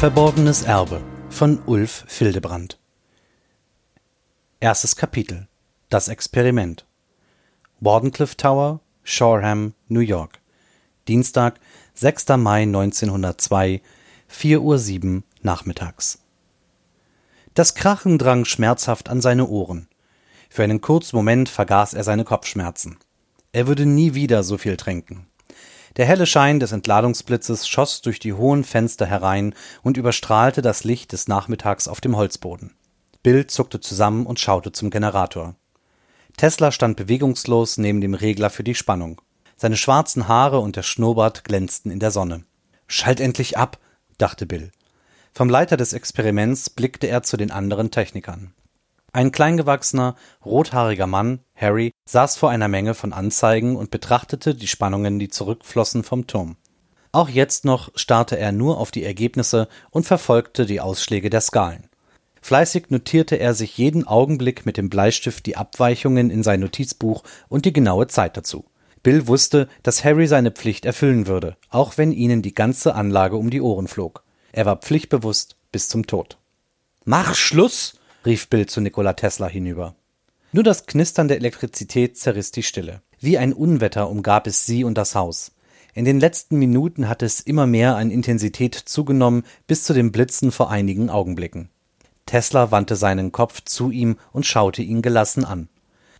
Verborgenes Erbe von Ulf Fildebrand Erstes Kapitel Das Experiment Wardenclyffe Tower, Shoreham, New York Dienstag, 6. Mai 1902, 4.07 Uhr nachmittags. Das Krachen drang schmerzhaft an seine Ohren. Für einen kurzen Moment vergaß er seine Kopfschmerzen. Er würde nie wieder so viel trinken. Der helle Schein des Entladungsblitzes schoss durch die hohen Fenster herein und überstrahlte das Licht des Nachmittags auf dem Holzboden. Bill zuckte zusammen und schaute zum Generator. Tesla stand bewegungslos neben dem Regler für die Spannung. Seine schwarzen Haare und der Schnurrbart glänzten in der Sonne. Schalt endlich ab, dachte Bill. Vom Leiter des Experiments blickte er zu den anderen Technikern. Ein kleingewachsener, rothaariger Mann, Harry, saß vor einer Menge von Anzeigen und betrachtete die Spannungen, die zurückflossen vom Turm. Auch jetzt noch starrte er nur auf die Ergebnisse und verfolgte die Ausschläge der Skalen. Fleißig notierte er sich jeden Augenblick mit dem Bleistift die Abweichungen in sein Notizbuch und die genaue Zeit dazu. Bill wusste, dass Harry seine Pflicht erfüllen würde, auch wenn ihnen die ganze Anlage um die Ohren flog. Er war pflichtbewusst bis zum Tod. Mach Schluss! rief Bill zu Nikola Tesla hinüber. Nur das Knistern der Elektrizität zerriss die Stille. Wie ein Unwetter umgab es sie und das Haus. In den letzten Minuten hatte es immer mehr an Intensität zugenommen, bis zu den Blitzen vor einigen Augenblicken. Tesla wandte seinen Kopf zu ihm und schaute ihn gelassen an.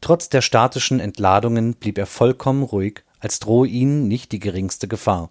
Trotz der statischen Entladungen blieb er vollkommen ruhig, als drohe ihnen nicht die geringste Gefahr.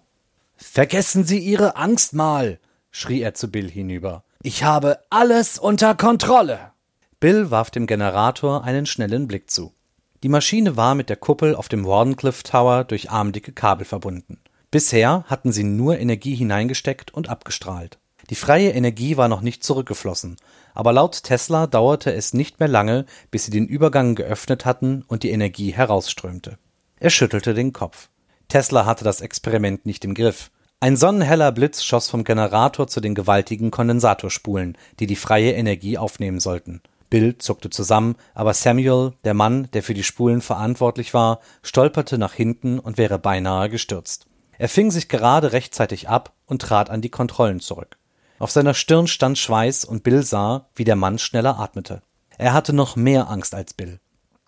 Vergessen Sie Ihre Angst mal, schrie er zu Bill hinüber. Ich habe alles unter Kontrolle. Bill warf dem Generator einen schnellen Blick zu. Die Maschine war mit der Kuppel auf dem Wardenclyffe Tower durch armdicke Kabel verbunden. Bisher hatten sie nur Energie hineingesteckt und abgestrahlt. Die freie Energie war noch nicht zurückgeflossen, aber laut Tesla dauerte es nicht mehr lange, bis sie den Übergang geöffnet hatten und die Energie herausströmte. Er schüttelte den Kopf. Tesla hatte das Experiment nicht im Griff. Ein sonnenheller Blitz schoss vom Generator zu den gewaltigen Kondensatorspulen, die die freie Energie aufnehmen sollten. Bill zuckte zusammen, aber Samuel, der Mann, der für die Spulen verantwortlich war, stolperte nach hinten und wäre beinahe gestürzt. Er fing sich gerade rechtzeitig ab und trat an die Kontrollen zurück. Auf seiner Stirn stand Schweiß und Bill sah, wie der Mann schneller atmete. Er hatte noch mehr Angst als Bill.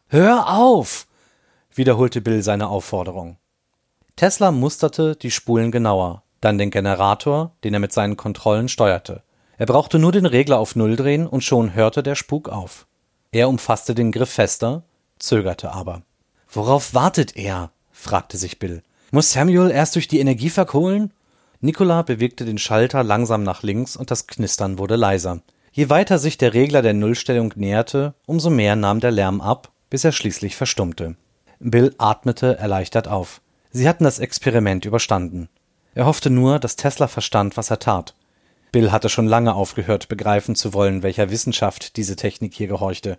Hör auf! wiederholte Bill seine Aufforderung. Tesla musterte die Spulen genauer, dann den Generator, den er mit seinen Kontrollen steuerte. Er brauchte nur den Regler auf Null drehen und schon hörte der Spuk auf. Er umfasste den Griff fester, zögerte aber. Worauf wartet er? fragte sich Bill. Muss Samuel erst durch die Energie verkohlen? Nicola bewegte den Schalter langsam nach links und das Knistern wurde leiser. Je weiter sich der Regler der Nullstellung näherte, umso mehr nahm der Lärm ab, bis er schließlich verstummte. Bill atmete erleichtert auf. Sie hatten das Experiment überstanden. Er hoffte nur, dass Tesla verstand, was er tat. Bill hatte schon lange aufgehört, begreifen zu wollen, welcher Wissenschaft diese Technik hier gehorchte.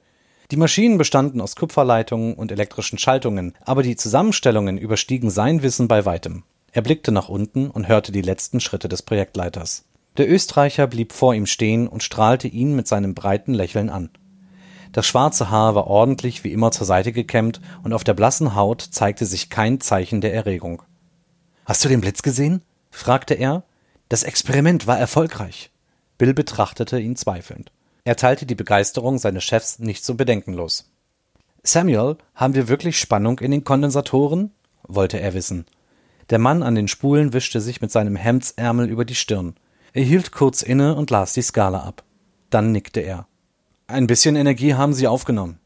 Die Maschinen bestanden aus Kupferleitungen und elektrischen Schaltungen, aber die Zusammenstellungen überstiegen sein Wissen bei weitem. Er blickte nach unten und hörte die letzten Schritte des Projektleiters. Der Österreicher blieb vor ihm stehen und strahlte ihn mit seinem breiten Lächeln an. Das schwarze Haar war ordentlich wie immer zur Seite gekämmt und auf der blassen Haut zeigte sich kein Zeichen der Erregung. Hast du den Blitz gesehen? fragte er. Das Experiment war erfolgreich. Bill betrachtete ihn zweifelnd. Er teilte die Begeisterung seines Chefs nicht so bedenkenlos. Samuel, haben wir wirklich Spannung in den Kondensatoren? wollte er wissen. Der Mann an den Spulen wischte sich mit seinem Hemdsärmel über die Stirn. Er hielt kurz inne und las die Skala ab. Dann nickte er. Ein bisschen Energie haben Sie aufgenommen.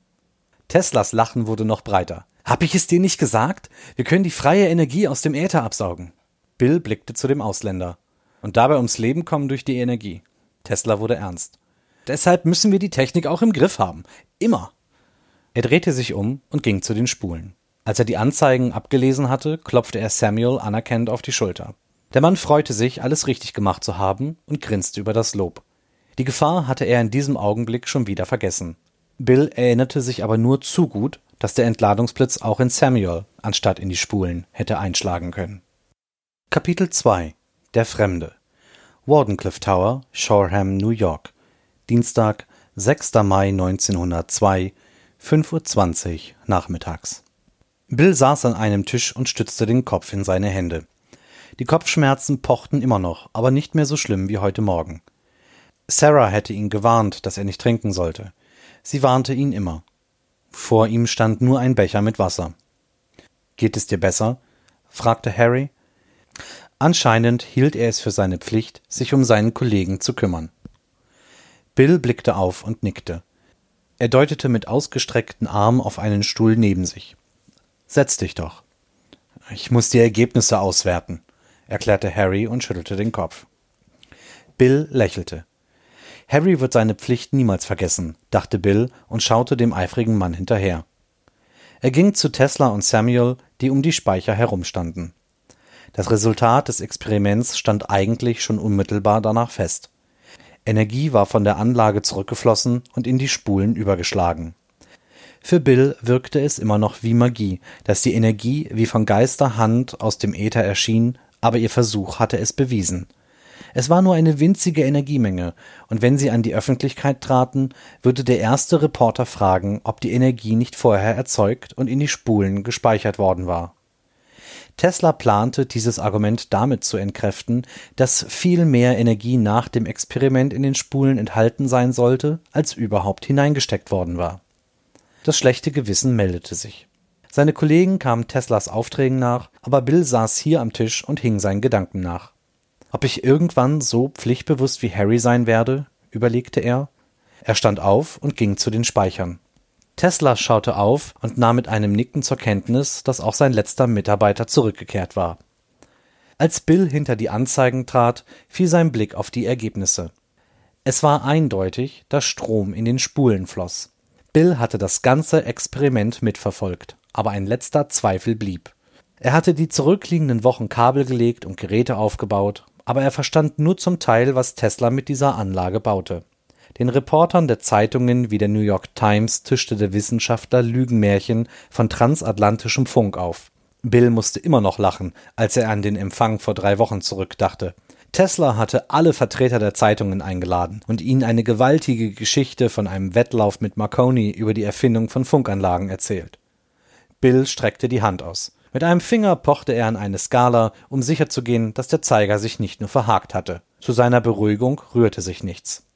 Teslas Lachen wurde noch breiter. Hab ich es dir nicht gesagt? Wir können die freie Energie aus dem Äther absaugen. Bill blickte zu dem Ausländer. Und dabei ums Leben kommen durch die Energie. Tesla wurde ernst. Deshalb müssen wir die Technik auch im Griff haben. Immer. Er drehte sich um und ging zu den Spulen. Als er die Anzeigen abgelesen hatte, klopfte er Samuel anerkennend auf die Schulter. Der Mann freute sich, alles richtig gemacht zu haben und grinste über das Lob. Die Gefahr hatte er in diesem Augenblick schon wieder vergessen. Bill erinnerte sich aber nur zu gut, dass der Entladungsblitz auch in Samuel anstatt in die Spulen hätte einschlagen können. Kapitel 2 Der Fremde Wardenclyffe Tower, Shoreham, New York. Dienstag, 6. Mai 1902, 5.20 Uhr nachmittags. Bill saß an einem Tisch und stützte den Kopf in seine Hände. Die Kopfschmerzen pochten immer noch, aber nicht mehr so schlimm wie heute Morgen. Sarah hätte ihn gewarnt, dass er nicht trinken sollte. Sie warnte ihn immer. Vor ihm stand nur ein Becher mit Wasser. Geht es dir besser? fragte Harry. Anscheinend hielt er es für seine Pflicht, sich um seinen Kollegen zu kümmern. Bill blickte auf und nickte. Er deutete mit ausgestreckten Armen auf einen Stuhl neben sich. Setz dich doch. Ich muss die Ergebnisse auswerten, erklärte Harry und schüttelte den Kopf. Bill lächelte. Harry wird seine Pflicht niemals vergessen, dachte Bill und schaute dem eifrigen Mann hinterher. Er ging zu Tesla und Samuel, die um die Speicher herumstanden. Das Resultat des Experiments stand eigentlich schon unmittelbar danach fest. Energie war von der Anlage zurückgeflossen und in die Spulen übergeschlagen. Für Bill wirkte es immer noch wie Magie, dass die Energie wie von Geisterhand aus dem Äther erschien, aber ihr Versuch hatte es bewiesen. Es war nur eine winzige Energiemenge, und wenn sie an die Öffentlichkeit traten, würde der erste Reporter fragen, ob die Energie nicht vorher erzeugt und in die Spulen gespeichert worden war. Tesla plante, dieses Argument damit zu entkräften, dass viel mehr Energie nach dem Experiment in den Spulen enthalten sein sollte, als überhaupt hineingesteckt worden war. Das schlechte Gewissen meldete sich. Seine Kollegen kamen Teslas Aufträgen nach, aber Bill saß hier am Tisch und hing seinen Gedanken nach. Ob ich irgendwann so pflichtbewusst wie Harry sein werde, überlegte er. Er stand auf und ging zu den Speichern. Tesla schaute auf und nahm mit einem Nicken zur Kenntnis, dass auch sein letzter Mitarbeiter zurückgekehrt war. Als Bill hinter die Anzeigen trat, fiel sein Blick auf die Ergebnisse. Es war eindeutig, dass Strom in den Spulen floss. Bill hatte das ganze Experiment mitverfolgt, aber ein letzter Zweifel blieb. Er hatte die zurückliegenden Wochen Kabel gelegt und Geräte aufgebaut, aber er verstand nur zum Teil, was Tesla mit dieser Anlage baute. Den Reportern der Zeitungen wie der New York Times tischte der Wissenschaftler Lügenmärchen von transatlantischem Funk auf. Bill musste immer noch lachen, als er an den Empfang vor drei Wochen zurückdachte. Tesla hatte alle Vertreter der Zeitungen eingeladen und ihnen eine gewaltige Geschichte von einem Wettlauf mit Marconi über die Erfindung von Funkanlagen erzählt. Bill streckte die Hand aus. Mit einem Finger pochte er an eine Skala, um sicherzugehen, dass der Zeiger sich nicht nur verhakt hatte. Zu seiner Beruhigung rührte sich nichts.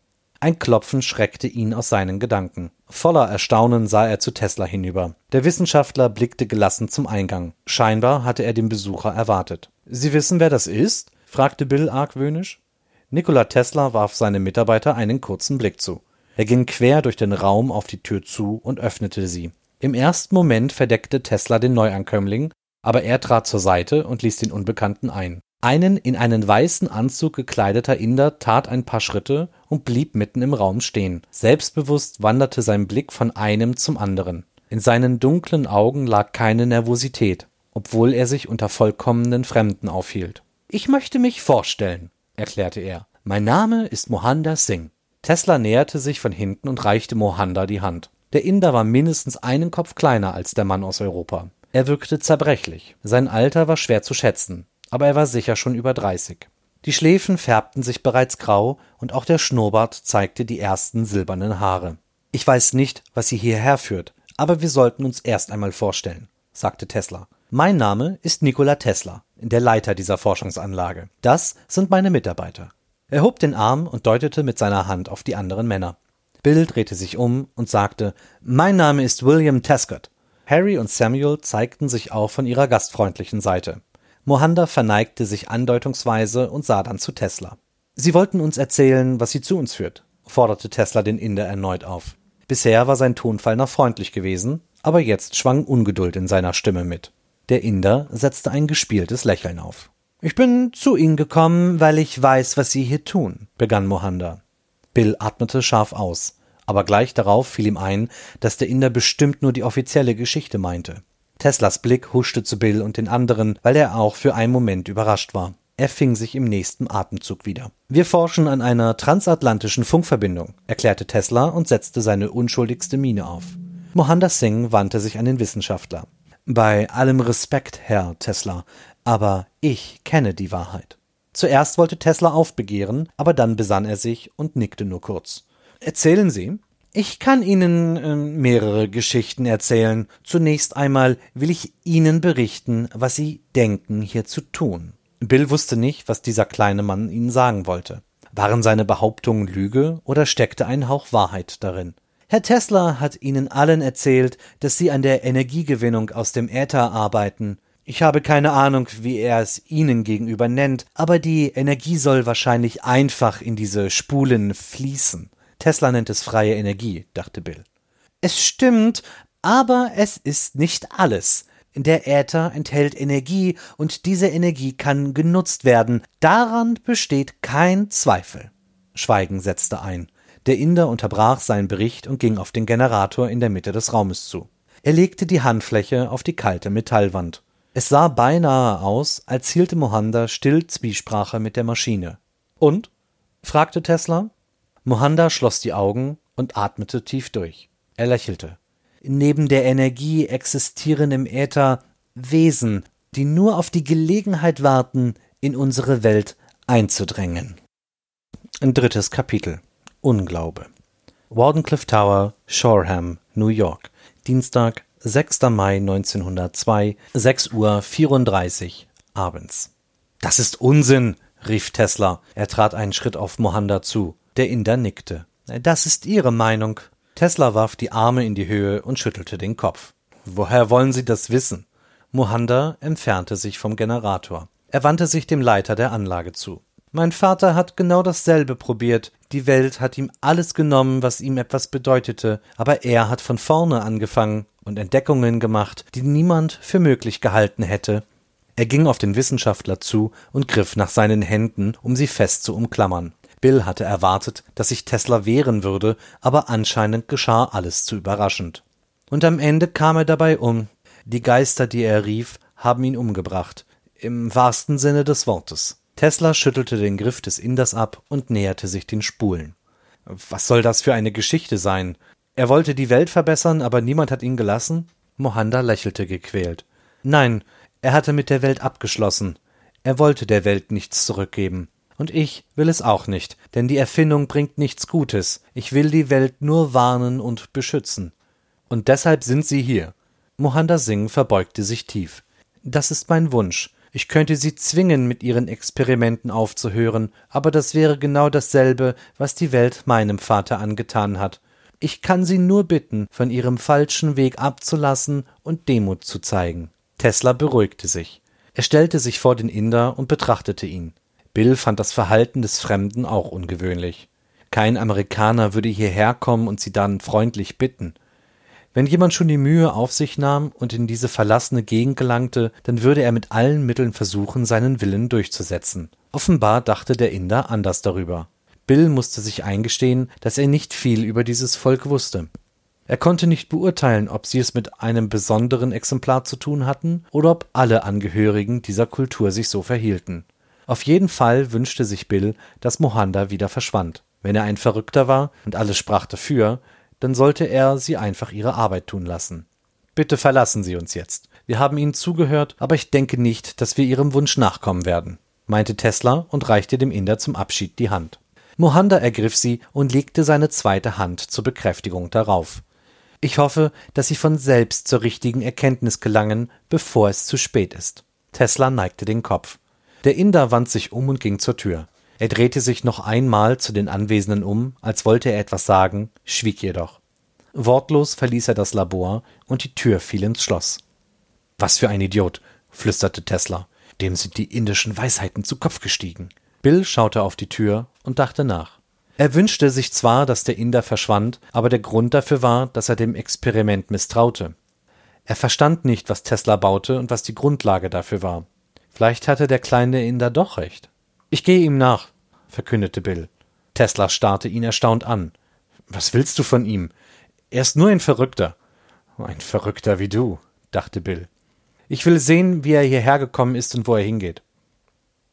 Ein Klopfen schreckte ihn aus seinen Gedanken. Voller Erstaunen sah er zu Tesla hinüber. Der Wissenschaftler blickte gelassen zum Eingang. Scheinbar hatte er den Besucher erwartet. Sie wissen, wer das ist? fragte Bill argwöhnisch. Nikola Tesla warf seinem Mitarbeiter einen kurzen Blick zu. Er ging quer durch den Raum auf die Tür zu und öffnete sie. Im ersten Moment verdeckte Tesla den Neuankömmling, aber er trat zur Seite und ließ den Unbekannten ein. Einen in einen weißen Anzug gekleideter Inder tat ein paar Schritte und blieb mitten im Raum stehen. Selbstbewusst wanderte sein Blick von einem zum anderen. In seinen dunklen Augen lag keine Nervosität, obwohl er sich unter vollkommenen Fremden aufhielt. Ich möchte mich vorstellen, erklärte er. Mein Name ist Mohanda Singh. Tesla näherte sich von hinten und reichte Mohanda die Hand. Der Inder war mindestens einen Kopf kleiner als der Mann aus Europa. Er wirkte zerbrechlich. Sein Alter war schwer zu schätzen aber er war sicher schon über 30. Die Schläfen färbten sich bereits grau und auch der Schnurrbart zeigte die ersten silbernen Haare. Ich weiß nicht, was Sie hierher führt, aber wir sollten uns erst einmal vorstellen, sagte Tesla. Mein Name ist Nikola Tesla, der Leiter dieser Forschungsanlage. Das sind meine Mitarbeiter. Er hob den Arm und deutete mit seiner Hand auf die anderen Männer. Bill drehte sich um und sagte, Mein Name ist William Tescott. Harry und Samuel zeigten sich auch von ihrer gastfreundlichen Seite. Mohanda verneigte sich andeutungsweise und sah dann zu Tesla. Sie wollten uns erzählen, was sie zu uns führt, forderte Tesla den Inder erneut auf. Bisher war sein Tonfall noch freundlich gewesen, aber jetzt schwang Ungeduld in seiner Stimme mit. Der Inder setzte ein gespieltes Lächeln auf. Ich bin zu Ihnen gekommen, weil ich weiß, was Sie hier tun, begann Mohanda. Bill atmete scharf aus, aber gleich darauf fiel ihm ein, dass der Inder bestimmt nur die offizielle Geschichte meinte. Teslas Blick huschte zu Bill und den anderen, weil er auch für einen Moment überrascht war. Er fing sich im nächsten Atemzug wieder. Wir forschen an einer transatlantischen Funkverbindung, erklärte Tesla und setzte seine unschuldigste Miene auf. Mohanda Singh wandte sich an den Wissenschaftler. Bei allem Respekt, Herr Tesla, aber ich kenne die Wahrheit. Zuerst wollte Tesla aufbegehren, aber dann besann er sich und nickte nur kurz. Erzählen Sie, ich kann Ihnen äh, mehrere Geschichten erzählen. Zunächst einmal will ich Ihnen berichten, was Sie denken hier zu tun. Bill wusste nicht, was dieser kleine Mann ihnen sagen wollte. Waren seine Behauptungen Lüge oder steckte ein Hauch Wahrheit darin? Herr Tesla hat Ihnen allen erzählt, dass Sie an der Energiegewinnung aus dem Äther arbeiten. Ich habe keine Ahnung, wie er es Ihnen gegenüber nennt, aber die Energie soll wahrscheinlich einfach in diese Spulen fließen. Tesla nennt es freie Energie, dachte Bill. Es stimmt, aber es ist nicht alles. Der Äther enthält Energie und diese Energie kann genutzt werden. Daran besteht kein Zweifel. Schweigen setzte ein. Der Inder unterbrach seinen Bericht und ging auf den Generator in der Mitte des Raumes zu. Er legte die Handfläche auf die kalte Metallwand. Es sah beinahe aus, als hielte Mohanda still Zwiesprache mit der Maschine. Und? fragte Tesla. Mohanda schloss die Augen und atmete tief durch. Er lächelte. Neben der Energie existieren im Äther Wesen, die nur auf die Gelegenheit warten, in unsere Welt einzudrängen. Ein drittes Kapitel Unglaube Wardenclyffe Tower, Shoreham, New York. Dienstag, 6. Mai 1902, 6 Uhr 34 abends. Das ist Unsinn, rief Tesla. Er trat einen Schritt auf Mohanda zu. Der Inder nickte. Das ist Ihre Meinung, Tesla warf die Arme in die Höhe und schüttelte den Kopf. Woher wollen Sie das wissen? Mohanda entfernte sich vom Generator. Er wandte sich dem Leiter der Anlage zu. Mein Vater hat genau dasselbe probiert. Die Welt hat ihm alles genommen, was ihm etwas bedeutete, aber er hat von vorne angefangen und Entdeckungen gemacht, die niemand für möglich gehalten hätte. Er ging auf den Wissenschaftler zu und griff nach seinen Händen, um sie fest zu umklammern. Bill hatte erwartet, dass sich Tesla wehren würde, aber anscheinend geschah alles zu überraschend. Und am Ende kam er dabei um. Die Geister, die er rief, haben ihn umgebracht. Im wahrsten Sinne des Wortes. Tesla schüttelte den Griff des Inders ab und näherte sich den Spulen. Was soll das für eine Geschichte sein? Er wollte die Welt verbessern, aber niemand hat ihn gelassen? Mohanda lächelte gequält. Nein, er hatte mit der Welt abgeschlossen. Er wollte der Welt nichts zurückgeben. Und ich will es auch nicht, denn die Erfindung bringt nichts Gutes. Ich will die Welt nur warnen und beschützen. Und deshalb sind Sie hier. Mohanda Singh verbeugte sich tief. Das ist mein Wunsch. Ich könnte Sie zwingen, mit Ihren Experimenten aufzuhören, aber das wäre genau dasselbe, was die Welt meinem Vater angetan hat. Ich kann Sie nur bitten, von Ihrem falschen Weg abzulassen und Demut zu zeigen. Tesla beruhigte sich. Er stellte sich vor den Inder und betrachtete ihn. Bill fand das Verhalten des Fremden auch ungewöhnlich. Kein Amerikaner würde hierher kommen und sie dann freundlich bitten. Wenn jemand schon die Mühe auf sich nahm und in diese verlassene Gegend gelangte, dann würde er mit allen Mitteln versuchen, seinen Willen durchzusetzen. Offenbar dachte der Inder anders darüber. Bill musste sich eingestehen, dass er nicht viel über dieses Volk wusste. Er konnte nicht beurteilen, ob sie es mit einem besonderen Exemplar zu tun hatten oder ob alle Angehörigen dieser Kultur sich so verhielten. Auf jeden Fall wünschte sich Bill, dass Mohanda wieder verschwand. Wenn er ein Verrückter war und alles sprach dafür, dann sollte er sie einfach ihre Arbeit tun lassen. Bitte verlassen Sie uns jetzt. Wir haben Ihnen zugehört, aber ich denke nicht, dass wir Ihrem Wunsch nachkommen werden, meinte Tesla und reichte dem Inder zum Abschied die Hand. Mohanda ergriff sie und legte seine zweite Hand zur Bekräftigung darauf. Ich hoffe, dass Sie von selbst zur richtigen Erkenntnis gelangen, bevor es zu spät ist. Tesla neigte den Kopf. Der Inder wand sich um und ging zur Tür. Er drehte sich noch einmal zu den Anwesenden um, als wollte er etwas sagen, schwieg jedoch. Wortlos verließ er das Labor und die Tür fiel ins Schloss. Was für ein Idiot, flüsterte Tesla. Dem sind die indischen Weisheiten zu Kopf gestiegen. Bill schaute auf die Tür und dachte nach. Er wünschte sich zwar, dass der Inder verschwand, aber der Grund dafür war, dass er dem Experiment misstraute. Er verstand nicht, was Tesla baute und was die Grundlage dafür war. Vielleicht hatte der kleine Inder doch recht. Ich gehe ihm nach, verkündete Bill. Tesla starrte ihn erstaunt an. Was willst du von ihm? Er ist nur ein Verrückter. Ein Verrückter wie du, dachte Bill. Ich will sehen, wie er hierher gekommen ist und wo er hingeht.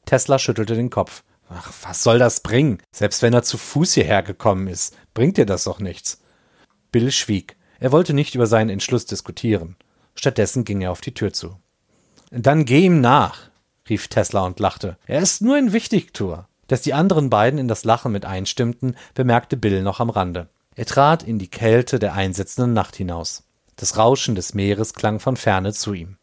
Tesla schüttelte den Kopf. Ach, was soll das bringen? Selbst wenn er zu Fuß hierher gekommen ist, bringt dir das doch nichts. Bill schwieg. Er wollte nicht über seinen Entschluss diskutieren. Stattdessen ging er auf die Tür zu. Dann geh ihm nach, rief Tesla und lachte. Er ist nur ein Wichtigtour. Dass die anderen beiden in das Lachen mit einstimmten, bemerkte Bill noch am Rande. Er trat in die Kälte der einsetzenden Nacht hinaus. Das Rauschen des Meeres klang von ferne zu ihm.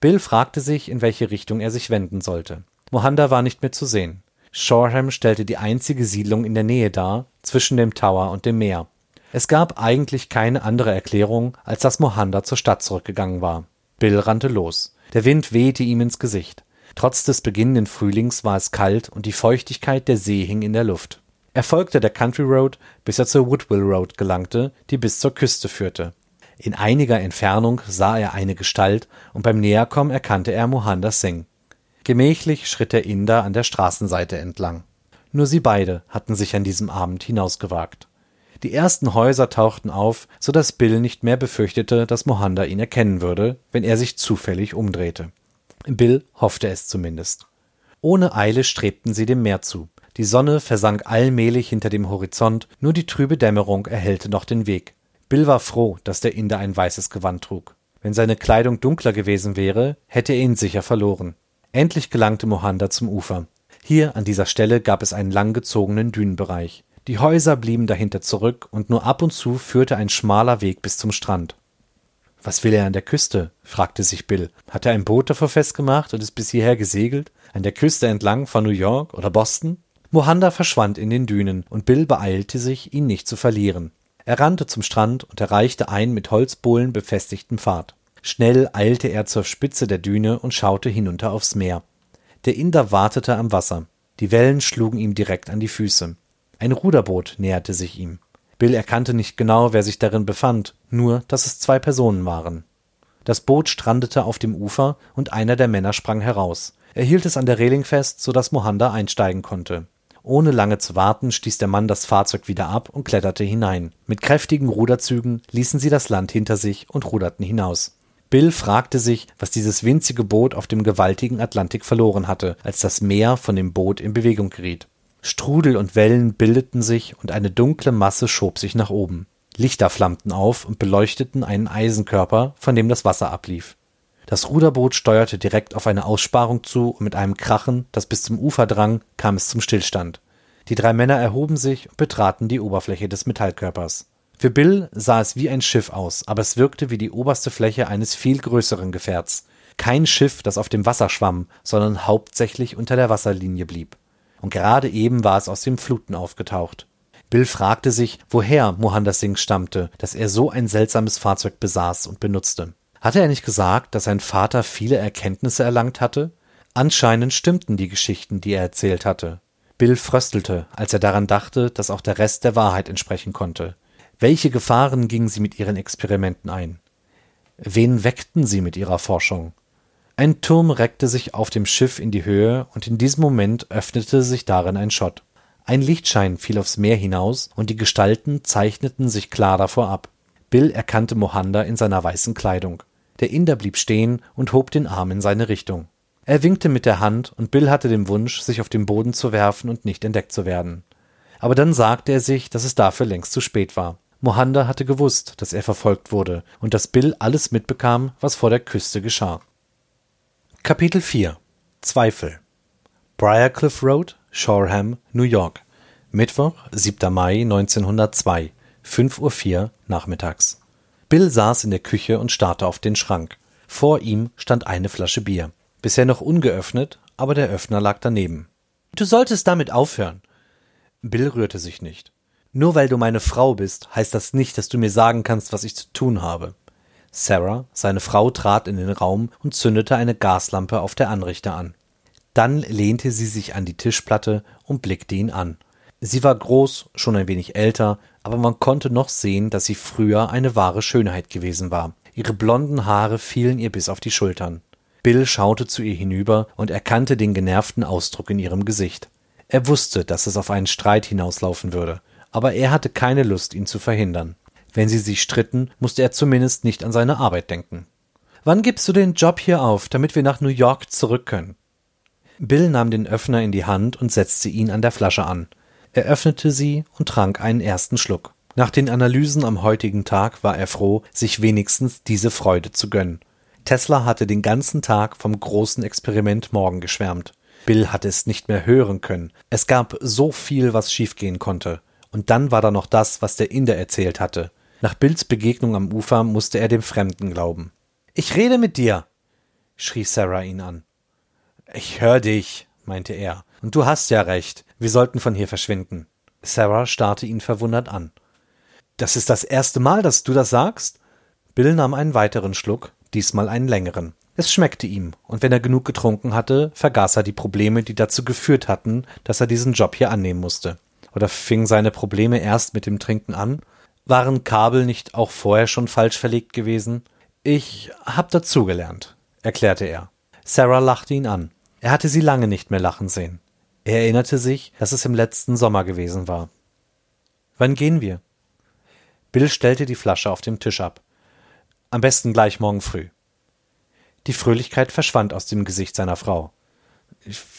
Bill fragte sich, in welche Richtung er sich wenden sollte. Mohanda war nicht mehr zu sehen. Shoreham stellte die einzige Siedlung in der Nähe dar, zwischen dem Tower und dem Meer. Es gab eigentlich keine andere Erklärung, als dass Mohanda zur Stadt zurückgegangen war. Bill rannte los. Der Wind wehte ihm ins Gesicht. Trotz des beginnenden Frühlings war es kalt und die Feuchtigkeit der See hing in der Luft. Er folgte der Country Road, bis er zur Woodville Road gelangte, die bis zur Küste führte. In einiger Entfernung sah er eine Gestalt und beim Näherkommen erkannte er Mohandas Singh. Gemächlich schritt der Inder an der Straßenseite entlang. Nur sie beide hatten sich an diesem Abend hinausgewagt. Die ersten Häuser tauchten auf, so dass Bill nicht mehr befürchtete, dass Mohanda ihn erkennen würde, wenn er sich zufällig umdrehte. Bill hoffte es zumindest. Ohne Eile strebten sie dem Meer zu. Die Sonne versank allmählich hinter dem Horizont, nur die trübe Dämmerung erhellte noch den Weg. Bill war froh, dass der Inder ein weißes Gewand trug. Wenn seine Kleidung dunkler gewesen wäre, hätte er ihn sicher verloren. Endlich gelangte Mohanda zum Ufer. Hier an dieser Stelle gab es einen langgezogenen Dünenbereich. Die Häuser blieben dahinter zurück und nur ab und zu führte ein schmaler Weg bis zum Strand. Was will er an der Küste? fragte sich Bill. Hat er ein Boot davor festgemacht und ist bis hierher gesegelt? An der Küste entlang von New York oder Boston? Mohanda verschwand in den Dünen und Bill beeilte sich, ihn nicht zu verlieren. Er rannte zum Strand und erreichte einen mit Holzbohlen befestigten Pfad. Schnell eilte er zur Spitze der Düne und schaute hinunter aufs Meer. Der Inder wartete am Wasser. Die Wellen schlugen ihm direkt an die Füße. Ein Ruderboot näherte sich ihm. Bill erkannte nicht genau, wer sich darin befand, nur, dass es zwei Personen waren. Das Boot strandete auf dem Ufer und einer der Männer sprang heraus. Er hielt es an der Reling fest, so dass Mohanda einsteigen konnte. Ohne lange zu warten, stieß der Mann das Fahrzeug wieder ab und kletterte hinein. Mit kräftigen Ruderzügen ließen sie das Land hinter sich und ruderten hinaus. Bill fragte sich, was dieses winzige Boot auf dem gewaltigen Atlantik verloren hatte, als das Meer von dem Boot in Bewegung geriet. Strudel und Wellen bildeten sich und eine dunkle Masse schob sich nach oben. Lichter flammten auf und beleuchteten einen Eisenkörper, von dem das Wasser ablief. Das Ruderboot steuerte direkt auf eine Aussparung zu und mit einem Krachen, das bis zum Ufer drang, kam es zum Stillstand. Die drei Männer erhoben sich und betraten die Oberfläche des Metallkörpers. Für Bill sah es wie ein Schiff aus, aber es wirkte wie die oberste Fläche eines viel größeren Gefährts. Kein Schiff, das auf dem Wasser schwamm, sondern hauptsächlich unter der Wasserlinie blieb. Und gerade eben war es aus den Fluten aufgetaucht. Bill fragte sich, woher Mohandas Singh stammte, dass er so ein seltsames Fahrzeug besaß und benutzte. Hatte er nicht gesagt, dass sein Vater viele Erkenntnisse erlangt hatte? Anscheinend stimmten die Geschichten, die er erzählt hatte. Bill fröstelte, als er daran dachte, dass auch der Rest der Wahrheit entsprechen konnte. Welche Gefahren gingen sie mit ihren Experimenten ein? Wen weckten sie mit ihrer Forschung? Ein Turm reckte sich auf dem Schiff in die Höhe, und in diesem Moment öffnete sich darin ein Schott. Ein Lichtschein fiel aufs Meer hinaus, und die Gestalten zeichneten sich klar davor ab. Bill erkannte Mohanda in seiner weißen Kleidung. Der Inder blieb stehen und hob den Arm in seine Richtung. Er winkte mit der Hand, und Bill hatte den Wunsch, sich auf den Boden zu werfen und nicht entdeckt zu werden. Aber dann sagte er sich, dass es dafür längst zu spät war. Mohanda hatte gewusst, dass er verfolgt wurde und dass Bill alles mitbekam, was vor der Küste geschah. Kapitel 4 Zweifel Briarcliff Road, Shoreham, New York. Mittwoch, 7. Mai 1902, 5.04 Uhr nachmittags. Bill saß in der Küche und starrte auf den Schrank. Vor ihm stand eine Flasche Bier. Bisher noch ungeöffnet, aber der Öffner lag daneben. Du solltest damit aufhören. Bill rührte sich nicht. Nur weil du meine Frau bist, heißt das nicht, dass du mir sagen kannst, was ich zu tun habe. Sarah, seine Frau, trat in den Raum und zündete eine Gaslampe auf der Anrichter an. Dann lehnte sie sich an die Tischplatte und blickte ihn an. Sie war groß, schon ein wenig älter, aber man konnte noch sehen, dass sie früher eine wahre Schönheit gewesen war. Ihre blonden Haare fielen ihr bis auf die Schultern. Bill schaute zu ihr hinüber und erkannte den genervten Ausdruck in ihrem Gesicht. Er wusste, dass es auf einen Streit hinauslaufen würde aber er hatte keine Lust, ihn zu verhindern. Wenn sie sich stritten, musste er zumindest nicht an seine Arbeit denken. Wann gibst du den Job hier auf, damit wir nach New York zurück können? Bill nahm den Öffner in die Hand und setzte ihn an der Flasche an. Er öffnete sie und trank einen ersten Schluck. Nach den Analysen am heutigen Tag war er froh, sich wenigstens diese Freude zu gönnen. Tesla hatte den ganzen Tag vom großen Experiment morgen geschwärmt. Bill hatte es nicht mehr hören können. Es gab so viel, was schiefgehen konnte. Und dann war da noch das, was der Inder erzählt hatte. Nach Bills Begegnung am Ufer musste er dem Fremden glauben. Ich rede mit dir, schrie Sarah ihn an. Ich hör dich, meinte er. Und du hast ja recht. Wir sollten von hier verschwinden. Sarah starrte ihn verwundert an. Das ist das erste Mal, dass du das sagst? Bill nahm einen weiteren Schluck, diesmal einen längeren. Es schmeckte ihm, und wenn er genug getrunken hatte, vergaß er die Probleme, die dazu geführt hatten, dass er diesen Job hier annehmen musste. Oder fingen seine Probleme erst mit dem Trinken an? Waren Kabel nicht auch vorher schon falsch verlegt gewesen? Ich hab dazugelernt, erklärte er. Sarah lachte ihn an. Er hatte sie lange nicht mehr lachen sehen. Er erinnerte sich, dass es im letzten Sommer gewesen war. Wann gehen wir? Bill stellte die Flasche auf dem Tisch ab. Am besten gleich morgen früh. Die Fröhlichkeit verschwand aus dem Gesicht seiner Frau.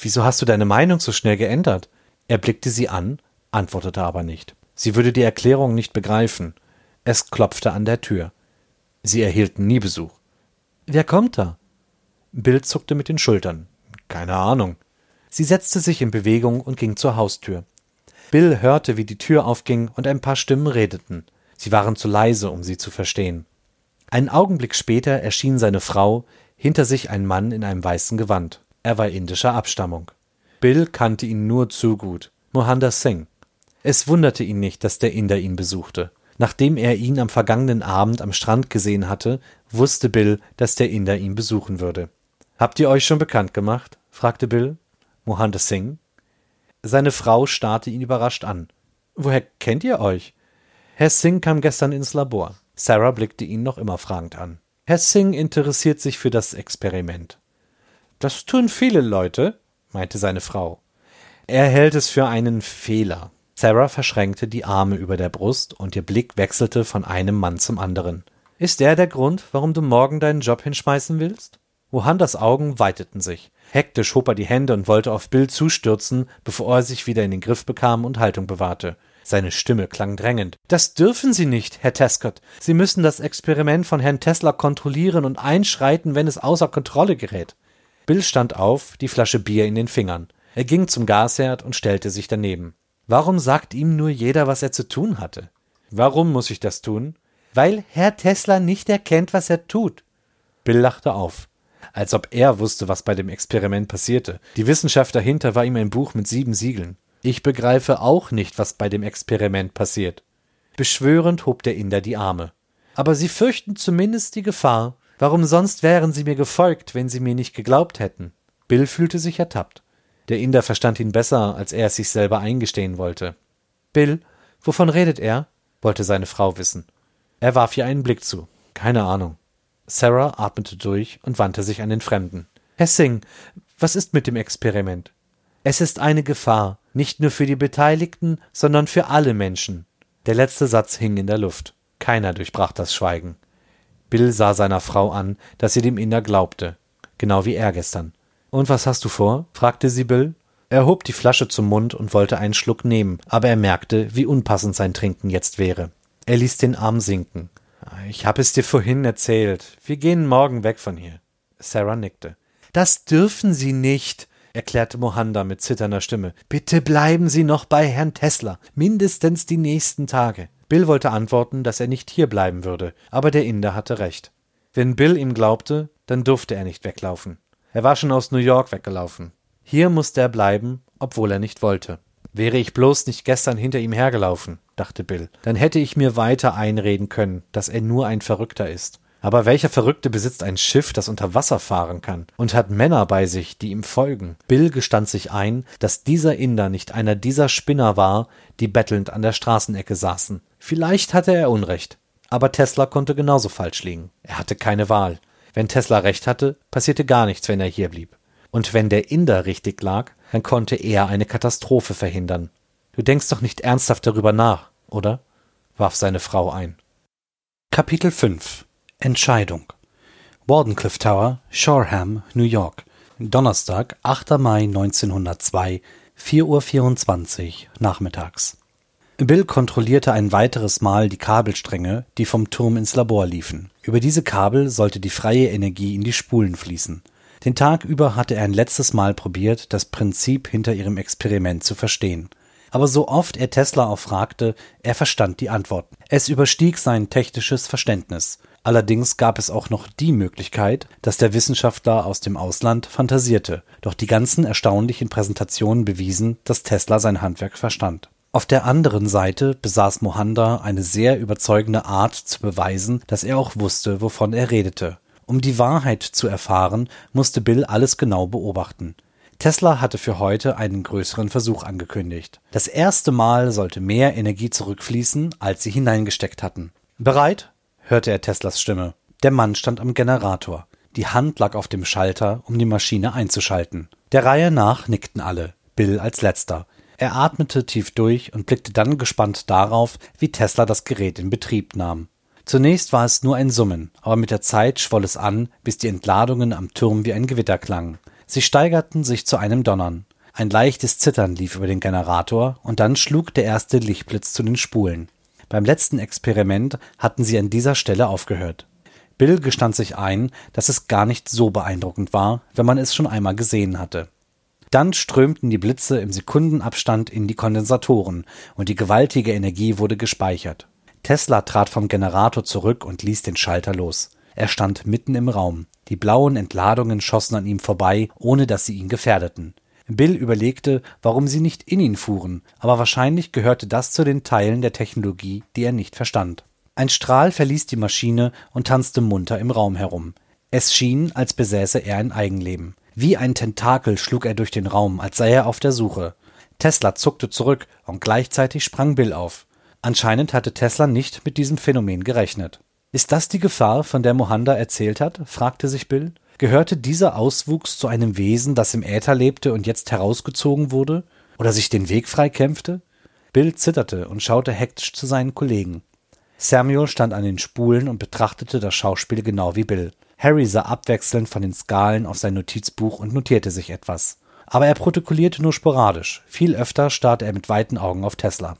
Wieso hast du deine Meinung so schnell geändert? Er blickte sie an, antwortete aber nicht. Sie würde die Erklärung nicht begreifen. Es klopfte an der Tür. Sie erhielten nie Besuch. Wer kommt da? Bill zuckte mit den Schultern. Keine Ahnung. Sie setzte sich in Bewegung und ging zur Haustür. Bill hörte, wie die Tür aufging und ein paar Stimmen redeten. Sie waren zu leise, um sie zu verstehen. Einen Augenblick später erschien seine Frau, hinter sich ein Mann in einem weißen Gewand. Er war indischer Abstammung. Bill kannte ihn nur zu gut. Mohander Singh. Es wunderte ihn nicht, dass der Inder ihn besuchte. Nachdem er ihn am vergangenen Abend am Strand gesehen hatte, wusste Bill, dass der Inder ihn besuchen würde. Habt ihr euch schon bekannt gemacht? fragte Bill. Mohander Singh. Seine Frau starrte ihn überrascht an. Woher kennt ihr euch? Herr Singh kam gestern ins Labor. Sarah blickte ihn noch immer fragend an. Herr Singh interessiert sich für das Experiment. Das tun viele Leute, meinte seine Frau. Er hält es für einen Fehler. Sarah verschränkte die Arme über der Brust und ihr Blick wechselte von einem Mann zum anderen. Ist der der Grund, warum du morgen deinen Job hinschmeißen willst? Wohanders Augen weiteten sich. Hektisch hob er die Hände und wollte auf Bill zustürzen, bevor er sich wieder in den Griff bekam und Haltung bewahrte. Seine Stimme klang drängend. Das dürfen Sie nicht, Herr Tescott. Sie müssen das Experiment von Herrn Tesla kontrollieren und einschreiten, wenn es außer Kontrolle gerät. Bill stand auf, die Flasche Bier in den Fingern. Er ging zum Gasherd und stellte sich daneben. Warum sagt ihm nur jeder, was er zu tun hatte? Warum muss ich das tun? Weil Herr Tesla nicht erkennt, was er tut. Bill lachte auf. Als ob er wusste, was bei dem Experiment passierte. Die Wissenschaft dahinter war ihm ein Buch mit sieben Siegeln. Ich begreife auch nicht, was bei dem Experiment passiert. Beschwörend hob der Inder die Arme. Aber Sie fürchten zumindest die Gefahr. Warum sonst wären Sie mir gefolgt, wenn Sie mir nicht geglaubt hätten? Bill fühlte sich ertappt. Der Inder verstand ihn besser, als er es sich selber eingestehen wollte. Bill, wovon redet er? wollte seine Frau wissen. Er warf ihr einen Blick zu. Keine Ahnung. Sarah atmete durch und wandte sich an den Fremden. Herr Singh, was ist mit dem Experiment? Es ist eine Gefahr, nicht nur für die Beteiligten, sondern für alle Menschen. Der letzte Satz hing in der Luft. Keiner durchbrach das Schweigen. Bill sah seiner Frau an, dass sie dem Inder glaubte, genau wie er gestern. Und was hast du vor? fragte sie Bill. Er hob die Flasche zum Mund und wollte einen Schluck nehmen, aber er merkte, wie unpassend sein Trinken jetzt wäre. Er ließ den Arm sinken. Ich hab es dir vorhin erzählt. Wir gehen morgen weg von hier. Sarah nickte. Das dürfen Sie nicht, erklärte Mohanda mit zitternder Stimme. Bitte bleiben Sie noch bei Herrn Tesla, mindestens die nächsten Tage. Bill wollte antworten, dass er nicht hier bleiben würde, aber der Inder hatte recht. Wenn Bill ihm glaubte, dann durfte er nicht weglaufen. Er war schon aus New York weggelaufen. Hier musste er bleiben, obwohl er nicht wollte. Wäre ich bloß nicht gestern hinter ihm hergelaufen, dachte Bill, dann hätte ich mir weiter einreden können, dass er nur ein Verrückter ist. Aber welcher Verrückte besitzt ein Schiff, das unter Wasser fahren kann und hat Männer bei sich, die ihm folgen? Bill gestand sich ein, dass dieser Inder nicht einer dieser Spinner war, die bettelnd an der Straßenecke saßen. Vielleicht hatte er Unrecht. Aber Tesla konnte genauso falsch liegen. Er hatte keine Wahl. Wenn Tesla recht hatte, passierte gar nichts, wenn er hier blieb. Und wenn der Inder richtig lag, dann konnte er eine Katastrophe verhindern. Du denkst doch nicht ernsthaft darüber nach, oder? warf seine Frau ein. Kapitel 5 Entscheidung. Wardenclyffe Tower, Shoreham, New York. Donnerstag, 8. Mai 1902, 4.24 Uhr nachmittags. Bill kontrollierte ein weiteres Mal die Kabelstränge, die vom Turm ins Labor liefen. Über diese Kabel sollte die freie Energie in die Spulen fließen. Den Tag über hatte er ein letztes Mal probiert, das Prinzip hinter ihrem Experiment zu verstehen. aber so oft er Tesla auch fragte, er verstand die Antworten. Es überstieg sein technisches Verständnis. Allerdings gab es auch noch die Möglichkeit, dass der Wissenschaftler aus dem Ausland fantasierte, doch die ganzen erstaunlichen Präsentationen bewiesen, dass Tesla sein Handwerk verstand. Auf der anderen Seite besaß Mohanda eine sehr überzeugende Art zu beweisen, dass er auch wusste, wovon er redete. Um die Wahrheit zu erfahren, musste Bill alles genau beobachten. Tesla hatte für heute einen größeren Versuch angekündigt. Das erste Mal sollte mehr Energie zurückfließen, als sie hineingesteckt hatten. Bereit? hörte er Teslas Stimme. Der Mann stand am Generator. Die Hand lag auf dem Schalter, um die Maschine einzuschalten. Der Reihe nach nickten alle, Bill als letzter. Er atmete tief durch und blickte dann gespannt darauf, wie Tesla das Gerät in Betrieb nahm. Zunächst war es nur ein Summen, aber mit der Zeit schwoll es an, bis die Entladungen am Turm wie ein Gewitter klangen. Sie steigerten sich zu einem Donnern. Ein leichtes Zittern lief über den Generator, und dann schlug der erste Lichtblitz zu den Spulen. Beim letzten Experiment hatten sie an dieser Stelle aufgehört. Bill gestand sich ein, dass es gar nicht so beeindruckend war, wenn man es schon einmal gesehen hatte. Dann strömten die Blitze im Sekundenabstand in die Kondensatoren und die gewaltige Energie wurde gespeichert. Tesla trat vom Generator zurück und ließ den Schalter los. Er stand mitten im Raum. Die blauen Entladungen schossen an ihm vorbei, ohne dass sie ihn gefährdeten. Bill überlegte, warum sie nicht in ihn fuhren, aber wahrscheinlich gehörte das zu den Teilen der Technologie, die er nicht verstand. Ein Strahl verließ die Maschine und tanzte munter im Raum herum. Es schien, als besäße er ein Eigenleben. Wie ein Tentakel schlug er durch den Raum, als sei er auf der Suche. Tesla zuckte zurück und gleichzeitig sprang Bill auf. Anscheinend hatte Tesla nicht mit diesem Phänomen gerechnet. Ist das die Gefahr, von der Mohanda erzählt hat? fragte sich Bill. Gehörte dieser Auswuchs zu einem Wesen, das im Äther lebte und jetzt herausgezogen wurde? Oder sich den Weg freikämpfte? Bill zitterte und schaute hektisch zu seinen Kollegen. Samuel stand an den Spulen und betrachtete das Schauspiel genau wie Bill. Harry sah abwechselnd von den Skalen auf sein Notizbuch und notierte sich etwas. Aber er protokollierte nur sporadisch. Viel öfter starrte er mit weiten Augen auf Tesla.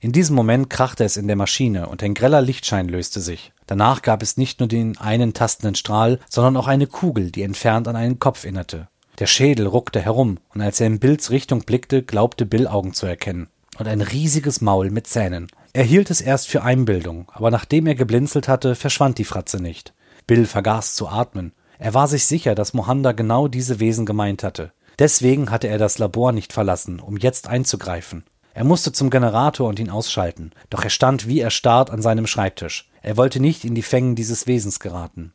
In diesem Moment krachte es in der Maschine und ein greller Lichtschein löste sich. Danach gab es nicht nur den einen tastenden Strahl, sondern auch eine Kugel, die entfernt an einen Kopf erinnerte. Der Schädel ruckte herum, und als er in Bills Richtung blickte, glaubte Bill Augen zu erkennen. Und ein riesiges Maul mit Zähnen. Er hielt es erst für Einbildung, aber nachdem er geblinzelt hatte, verschwand die Fratze nicht. Bill vergaß zu atmen. Er war sich sicher, dass Mohanda genau diese Wesen gemeint hatte. Deswegen hatte er das Labor nicht verlassen, um jetzt einzugreifen. Er musste zum Generator und ihn ausschalten, doch er stand wie erstarrt an seinem Schreibtisch. Er wollte nicht in die Fängen dieses Wesens geraten.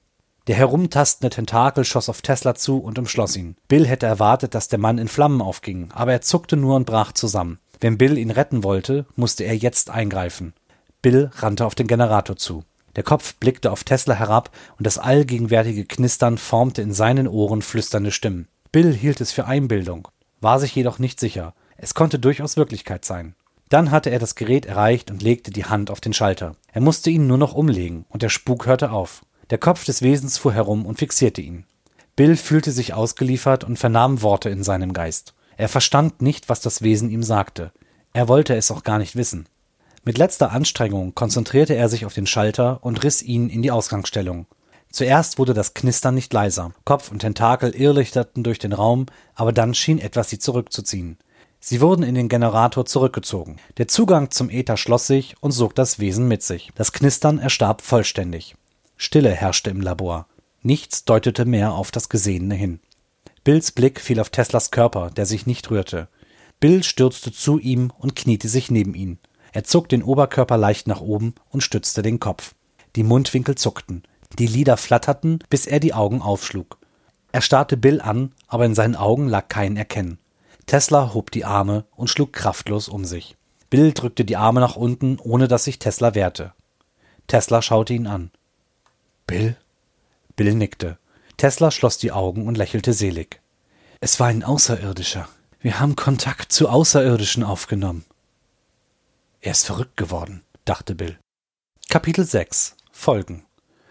Der herumtastende Tentakel schoss auf Tesla zu und umschloss ihn. Bill hätte erwartet, dass der Mann in Flammen aufging, aber er zuckte nur und brach zusammen. Wenn Bill ihn retten wollte, musste er jetzt eingreifen. Bill rannte auf den Generator zu. Der Kopf blickte auf Tesla herab und das allgegenwärtige Knistern formte in seinen Ohren flüsternde Stimmen. Bill hielt es für Einbildung, war sich jedoch nicht sicher. Es konnte durchaus Wirklichkeit sein. Dann hatte er das Gerät erreicht und legte die Hand auf den Schalter. Er musste ihn nur noch umlegen, und der Spuk hörte auf. Der Kopf des Wesens fuhr herum und fixierte ihn. Bill fühlte sich ausgeliefert und vernahm Worte in seinem Geist. Er verstand nicht, was das Wesen ihm sagte. Er wollte es auch gar nicht wissen. Mit letzter Anstrengung konzentrierte er sich auf den Schalter und riss ihn in die Ausgangsstellung. Zuerst wurde das Knistern nicht leiser. Kopf und Tentakel irrlichterten durch den Raum, aber dann schien etwas sie zurückzuziehen. Sie wurden in den Generator zurückgezogen. Der Zugang zum Äther schloss sich und sog das Wesen mit sich. Das Knistern erstarb vollständig. Stille herrschte im Labor. Nichts deutete mehr auf das Gesehene hin. Bills Blick fiel auf Teslas Körper, der sich nicht rührte. Bill stürzte zu ihm und kniete sich neben ihn. Er zog den Oberkörper leicht nach oben und stützte den Kopf. Die Mundwinkel zuckten. Die Lider flatterten, bis er die Augen aufschlug. Er starrte Bill an, aber in seinen Augen lag kein Erkennen. Tesla hob die Arme und schlug kraftlos um sich. Bill drückte die Arme nach unten, ohne dass sich Tesla wehrte. Tesla schaute ihn an. Bill? Bill nickte. Tesla schloss die Augen und lächelte selig. Es war ein Außerirdischer. Wir haben Kontakt zu Außerirdischen aufgenommen. Er ist verrückt geworden, dachte Bill. Kapitel 6 Folgen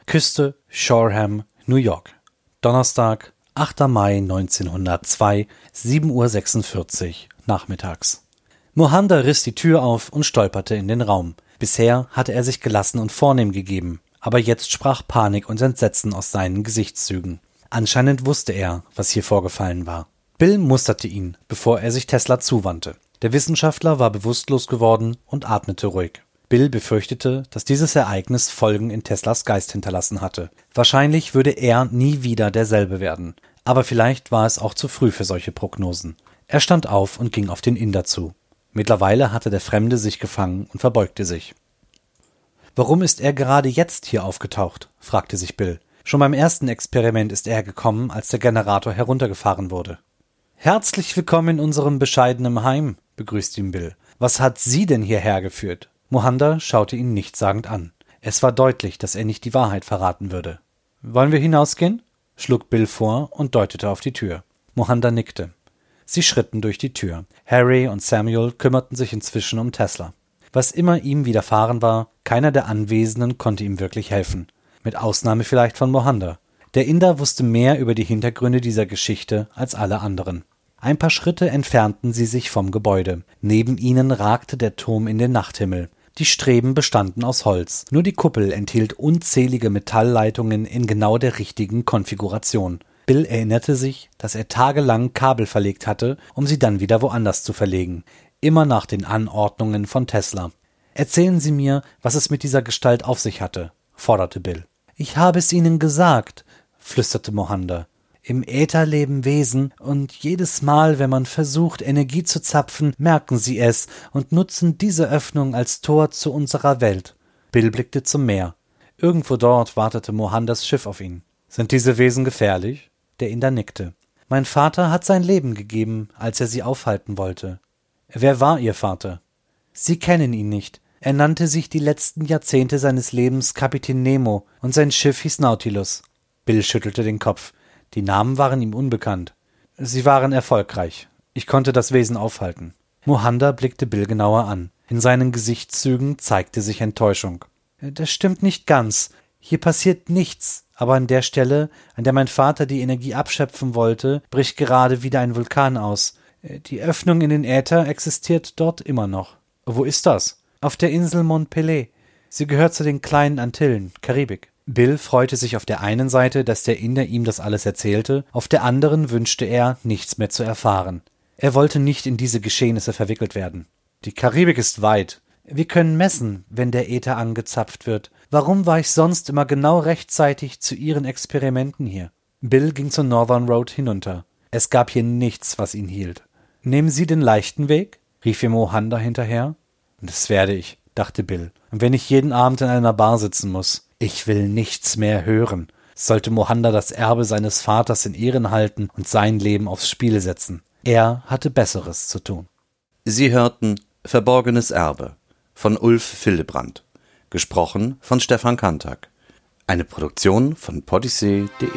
Küste Shoreham, New York. Donnerstag, 8. Mai 1902, 7.46 Uhr nachmittags. Mohanda riss die Tür auf und stolperte in den Raum. Bisher hatte er sich gelassen und vornehm gegeben, aber jetzt sprach Panik und Entsetzen aus seinen Gesichtszügen. Anscheinend wusste er, was hier vorgefallen war. Bill musterte ihn, bevor er sich Tesla zuwandte. Der Wissenschaftler war bewusstlos geworden und atmete ruhig. Bill befürchtete, dass dieses Ereignis Folgen in Teslas Geist hinterlassen hatte. Wahrscheinlich würde er nie wieder derselbe werden. Aber vielleicht war es auch zu früh für solche Prognosen. Er stand auf und ging auf den Inder zu. Mittlerweile hatte der Fremde sich gefangen und verbeugte sich. Warum ist er gerade jetzt hier aufgetaucht? fragte sich Bill. Schon beim ersten Experiment ist er gekommen, als der Generator heruntergefahren wurde. Herzlich willkommen in unserem bescheidenen Heim, begrüßte ihn Bill. Was hat Sie denn hierher geführt? Mohanda schaute ihn nichtssagend an. Es war deutlich, dass er nicht die Wahrheit verraten würde. Wollen wir hinausgehen? schlug Bill vor und deutete auf die Tür. Mohanda nickte. Sie schritten durch die Tür. Harry und Samuel kümmerten sich inzwischen um Tesla. Was immer ihm widerfahren war, keiner der Anwesenden konnte ihm wirklich helfen. Mit Ausnahme vielleicht von Mohanda. Der Inder wusste mehr über die Hintergründe dieser Geschichte als alle anderen. Ein paar Schritte entfernten sie sich vom Gebäude. Neben ihnen ragte der Turm in den Nachthimmel. Die Streben bestanden aus Holz. Nur die Kuppel enthielt unzählige Metallleitungen in genau der richtigen Konfiguration. Bill erinnerte sich, dass er tagelang Kabel verlegt hatte, um sie dann wieder woanders zu verlegen, immer nach den Anordnungen von Tesla. Erzählen Sie mir, was es mit dieser Gestalt auf sich hatte, forderte Bill. Ich habe es Ihnen gesagt, flüsterte Mohanda. Im Äther leben Wesen, und jedes Mal, wenn man versucht, Energie zu zapfen, merken sie es und nutzen diese Öffnung als Tor zu unserer Welt. Bill blickte zum Meer. Irgendwo dort wartete Mohandas Schiff auf ihn. Sind diese Wesen gefährlich? Der Inder nickte. Mein Vater hat sein Leben gegeben, als er sie aufhalten wollte. Wer war Ihr Vater? Sie kennen ihn nicht. Er nannte sich die letzten Jahrzehnte seines Lebens Kapitän Nemo und sein Schiff hieß Nautilus. Bill schüttelte den Kopf. Die Namen waren ihm unbekannt. Sie waren erfolgreich. Ich konnte das Wesen aufhalten. Mohanda blickte Bill genauer an. In seinen Gesichtszügen zeigte sich Enttäuschung. Das stimmt nicht ganz. Hier passiert nichts, aber an der Stelle, an der mein Vater die Energie abschöpfen wollte, bricht gerade wieder ein Vulkan aus. Die Öffnung in den Äther existiert dort immer noch. Wo ist das? Auf der Insel Montpellier. Sie gehört zu den kleinen Antillen, Karibik. Bill freute sich auf der einen Seite, dass der Inder ihm das alles erzählte, auf der anderen wünschte er, nichts mehr zu erfahren. Er wollte nicht in diese Geschehnisse verwickelt werden. Die Karibik ist weit, wir können messen, wenn der Äther angezapft wird. Warum war ich sonst immer genau rechtzeitig zu Ihren Experimenten hier? Bill ging zur Northern Road hinunter. Es gab hier nichts, was ihn hielt. Nehmen Sie den leichten Weg? rief ihm Mohanda hinterher. Das werde ich, dachte Bill. Und wenn ich jeden Abend in einer Bar sitzen muss. Ich will nichts mehr hören. Sollte Mohanda das Erbe seines Vaters in Ehren halten und sein Leben aufs Spiel setzen. Er hatte Besseres zu tun. Sie hörten Verborgenes Erbe von Ulf Fildebrand. Gesprochen von Stefan Kantak. Eine Produktion von podyssee.de